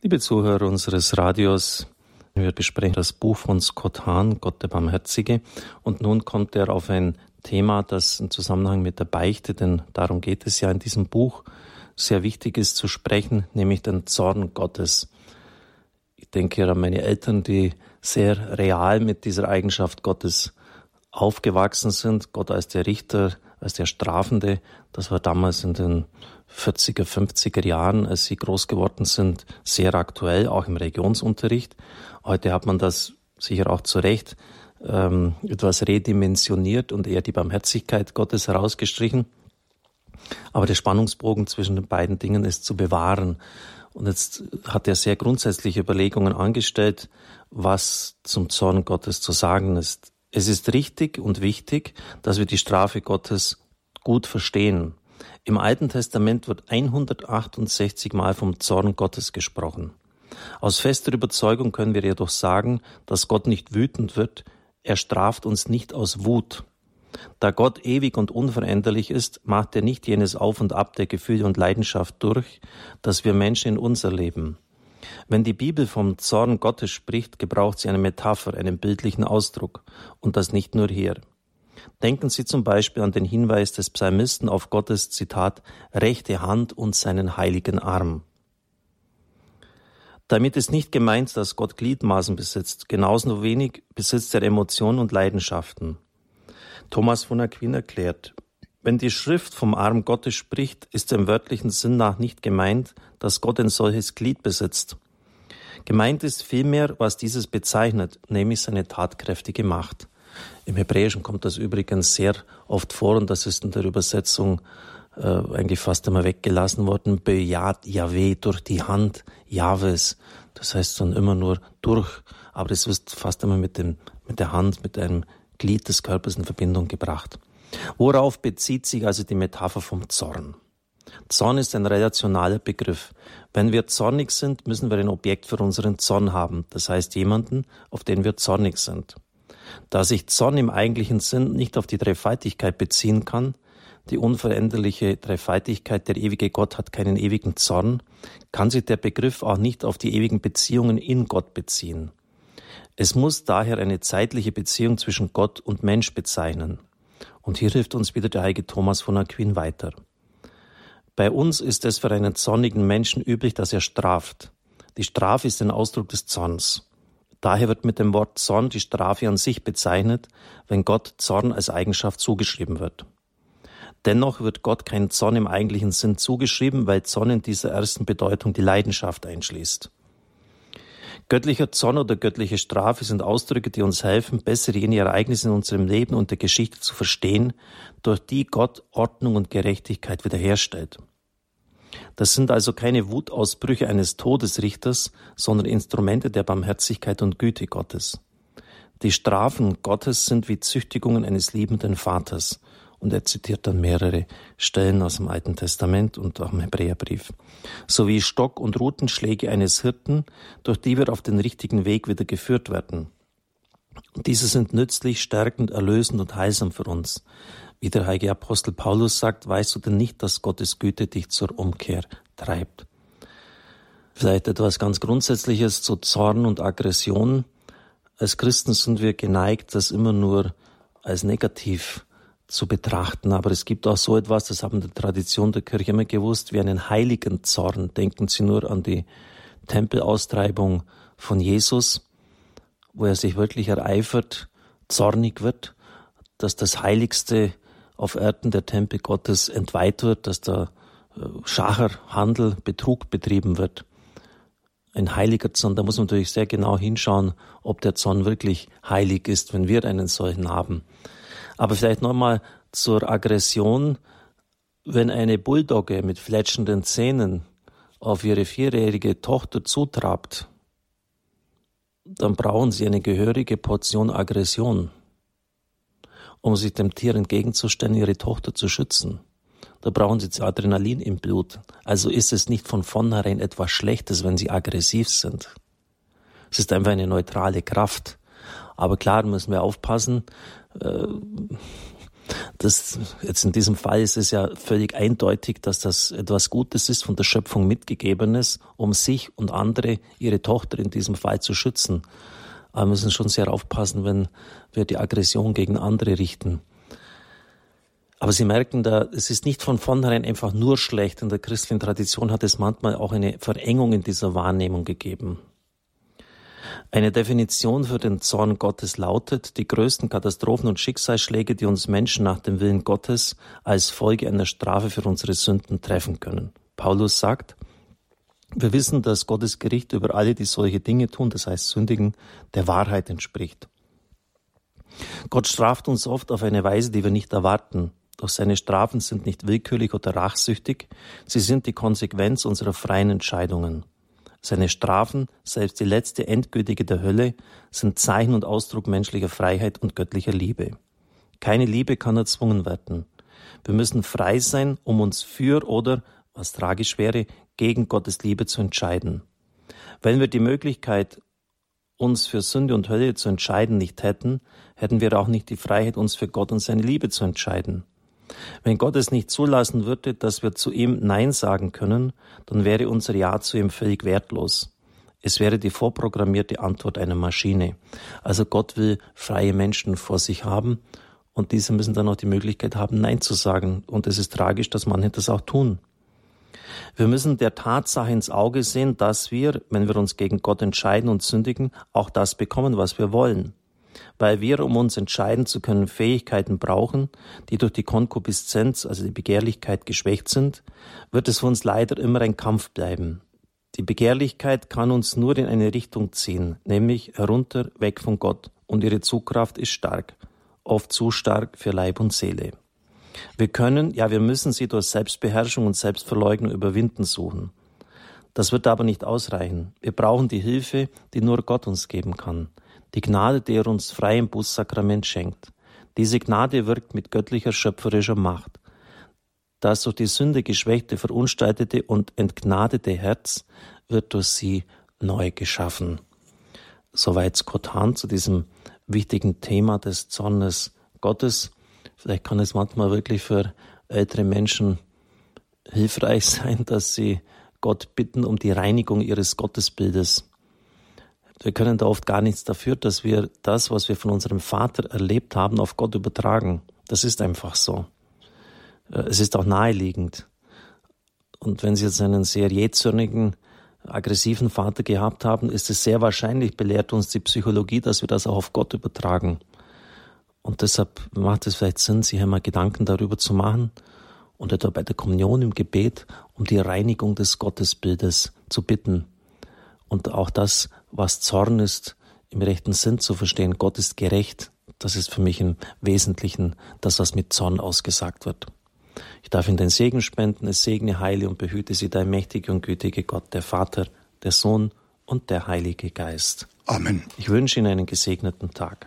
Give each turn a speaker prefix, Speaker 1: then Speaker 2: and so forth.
Speaker 1: Liebe Zuhörer unseres Radios, wir besprechen das Buch von Scott Hahn, Gott der Barmherzige. Und nun kommt er auf ein Thema, das im Zusammenhang mit der Beichte, denn darum geht es ja in diesem Buch, sehr wichtig ist zu sprechen, nämlich den Zorn Gottes. Ich denke an meine Eltern, die sehr real mit dieser Eigenschaft Gottes aufgewachsen sind. Gott als der Richter, als der Strafende. Das war damals in den 40er, 50er Jahren, als sie groß geworden sind, sehr aktuell, auch im Religionsunterricht. Heute hat man das sicher auch zu Recht ähm, etwas redimensioniert und eher die Barmherzigkeit Gottes herausgestrichen. Aber der Spannungsbogen zwischen den beiden Dingen ist zu bewahren. Und jetzt hat er sehr grundsätzliche Überlegungen angestellt, was zum Zorn Gottes zu sagen ist. Es ist richtig und wichtig, dass wir die Strafe Gottes gut verstehen. Im Alten Testament wird 168 Mal vom Zorn Gottes gesprochen. Aus fester Überzeugung können wir jedoch sagen, dass Gott nicht wütend wird, er straft uns nicht aus Wut. Da Gott ewig und unveränderlich ist, macht er nicht jenes Auf und Ab der Gefühle und Leidenschaft durch, das wir Menschen in uns erleben. Wenn die Bibel vom Zorn Gottes spricht, gebraucht sie eine Metapher, einen bildlichen Ausdruck, und das nicht nur hier. Denken Sie zum Beispiel an den Hinweis des Psalmisten auf Gottes Zitat rechte Hand und seinen heiligen Arm. Damit ist nicht gemeint, dass Gott Gliedmaßen besitzt, genauso wenig besitzt er Emotionen und Leidenschaften. Thomas von Aquin erklärt, wenn die Schrift vom Arm Gottes spricht, ist im wörtlichen Sinn nach nicht gemeint, dass Gott ein solches Glied besitzt. Gemeint ist vielmehr, was dieses bezeichnet, nämlich seine tatkräftige Macht. Im Hebräischen kommt das übrigens sehr oft vor und das ist in der Übersetzung äh, eigentlich fast immer weggelassen worden. Bejat Yahweh durch die Hand Jahwes. Das heißt dann immer nur durch, aber es wird fast immer mit, dem, mit der Hand, mit einem Glied des Körpers in Verbindung gebracht. Worauf bezieht sich also die Metapher vom Zorn? Zorn ist ein relationaler Begriff. Wenn wir zornig sind, müssen wir ein Objekt für unseren Zorn haben, das heißt jemanden, auf den wir zornig sind. Da sich Zorn im eigentlichen Sinn nicht auf die Dreifaltigkeit beziehen kann, die unveränderliche Dreifaltigkeit, der ewige Gott hat keinen ewigen Zorn, kann sich der Begriff auch nicht auf die ewigen Beziehungen in Gott beziehen. Es muss daher eine zeitliche Beziehung zwischen Gott und Mensch bezeichnen. Und hier hilft uns wieder der heilige Thomas von Aquin weiter. Bei uns ist es für einen zornigen Menschen üblich, dass er straft. Die Strafe ist ein Ausdruck des Zorns. Daher wird mit dem Wort Zorn die Strafe an sich bezeichnet, wenn Gott Zorn als Eigenschaft zugeschrieben wird. Dennoch wird Gott kein Zorn im eigentlichen Sinn zugeschrieben, weil Zorn in dieser ersten Bedeutung die Leidenschaft einschließt. Göttlicher Zorn oder göttliche Strafe sind Ausdrücke, die uns helfen, besser jene Ereignisse in unserem Leben und der Geschichte zu verstehen, durch die Gott Ordnung und Gerechtigkeit wiederherstellt. Das sind also keine Wutausbrüche eines Todesrichters, sondern Instrumente der Barmherzigkeit und Güte Gottes. Die Strafen Gottes sind wie Züchtigungen eines liebenden Vaters. Und er zitiert dann mehrere Stellen aus dem Alten Testament und auch im Hebräerbrief. Sowie Stock- und Rutenschläge eines Hirten, durch die wir auf den richtigen Weg wieder geführt werden. Diese sind nützlich, stärkend, erlösend und heilsam für uns. Wie der heilige Apostel Paulus sagt, weißt du denn nicht, dass Gottes Güte dich zur Umkehr treibt? Vielleicht etwas ganz Grundsätzliches zu Zorn und Aggression. Als Christen sind wir geneigt, das immer nur als negativ zu betrachten. Aber es gibt auch so etwas, das haben die Tradition der Kirche immer gewusst, wie einen heiligen Zorn. Denken Sie nur an die Tempelaustreibung von Jesus, wo er sich wirklich ereifert, zornig wird, dass das Heiligste auf Erden der Tempel Gottes entweiht wird, dass da äh, Schacherhandel, Betrug betrieben wird. Ein heiliger Zorn, da muss man natürlich sehr genau hinschauen, ob der Zorn wirklich heilig ist, wenn wir einen solchen haben. Aber vielleicht nochmal zur Aggression. Wenn eine Bulldogge mit fletschenden Zähnen auf ihre vierjährige Tochter zutrabt, dann brauchen sie eine gehörige Portion Aggression um sich dem Tier entgegenzustellen, ihre Tochter zu schützen. Da brauchen sie Adrenalin im Blut. Also ist es nicht von vornherein etwas Schlechtes, wenn sie aggressiv sind. Es ist einfach eine neutrale Kraft. Aber klar müssen wir aufpassen. Äh, Das, jetzt in diesem Fall ist es ja völlig eindeutig, dass das etwas Gutes ist, von der Schöpfung mitgegebenes, um sich und andere, ihre Tochter in diesem Fall zu schützen. Aber wir müssen schon sehr aufpassen, wenn wir die Aggression gegen andere richten. Aber Sie merken da, es ist nicht von vornherein einfach nur schlecht. In der christlichen Tradition hat es manchmal auch eine Verengung in dieser Wahrnehmung gegeben. Eine Definition für den Zorn Gottes lautet, die größten Katastrophen und Schicksalsschläge, die uns Menschen nach dem Willen Gottes als Folge einer Strafe für unsere Sünden treffen können. Paulus sagt, wir wissen, dass Gottes Gericht über alle, die solche Dinge tun, das heißt sündigen, der Wahrheit entspricht. Gott straft uns oft auf eine Weise, die wir nicht erwarten. Doch seine Strafen sind nicht willkürlich oder rachsüchtig, sie sind die Konsequenz unserer freien Entscheidungen. Seine Strafen, selbst die letzte endgültige der Hölle, sind Zeichen und Ausdruck menschlicher Freiheit und göttlicher Liebe. Keine Liebe kann erzwungen werden. Wir müssen frei sein, um uns für oder, was tragisch wäre, gegen Gottes Liebe zu entscheiden. Wenn wir die Möglichkeit, uns für Sünde und Hölle zu entscheiden, nicht hätten, hätten wir auch nicht die Freiheit, uns für Gott und seine Liebe zu entscheiden. Wenn Gott es nicht zulassen würde, dass wir zu ihm Nein sagen können, dann wäre unser Ja zu ihm völlig wertlos. Es wäre die vorprogrammierte Antwort einer Maschine. Also Gott will freie Menschen vor sich haben und diese müssen dann auch die Möglichkeit haben, Nein zu sagen. Und es ist tragisch, dass manche das auch tun. Wir müssen der Tatsache ins Auge sehen, dass wir, wenn wir uns gegen Gott entscheiden und sündigen, auch das bekommen, was wir wollen weil wir, um uns entscheiden zu können, Fähigkeiten brauchen, die durch die Konkupiszenz, also die Begehrlichkeit, geschwächt sind, wird es für uns leider immer ein Kampf bleiben. Die Begehrlichkeit kann uns nur in eine Richtung ziehen, nämlich herunter, weg von Gott, und ihre Zugkraft ist stark, oft zu stark für Leib und Seele. Wir können, ja wir müssen sie durch Selbstbeherrschung und Selbstverleugnung überwinden suchen. Das wird aber nicht ausreichen. Wir brauchen die Hilfe, die nur Gott uns geben kann die Gnade, die er uns frei im Bußsakrament schenkt. Diese Gnade wirkt mit göttlicher schöpferischer Macht. Das durch die Sünde geschwächte, verunstaltete und entgnadete Herz wird durch sie neu geschaffen. Soweit Scott Hahn zu diesem wichtigen Thema des Zornes Gottes. Vielleicht kann es manchmal wirklich für ältere Menschen hilfreich sein, dass sie Gott bitten um die Reinigung ihres Gottesbildes. Wir können da oft gar nichts dafür, dass wir das, was wir von unserem Vater erlebt haben, auf Gott übertragen. Das ist einfach so. Äh, es ist auch naheliegend. Und wenn Sie jetzt einen sehr jähzornigen, aggressiven Vater gehabt haben, ist es sehr wahrscheinlich, belehrt uns die Psychologie, dass wir das auch auf Gott übertragen. Und deshalb macht es vielleicht Sinn, sich einmal Gedanken darüber zu machen und etwa bei der Kommunion im Gebet um die Reinigung des Gottesbildes zu bitten und auch das, was Zorn ist, im rechten Sinn zu verstehen. Gott ist gerecht. Das ist für mich im Wesentlichen das, was mit Zorn ausgesagt wird. Ich darf Ihnen den Segen spenden. Es segne, heile und behüte Sie, der mächtige und gütige Gott, der Vater, der Sohn und der Heilige Geist.
Speaker 2: Amen.
Speaker 1: Ich wünsche Ihnen einen gesegneten Tag.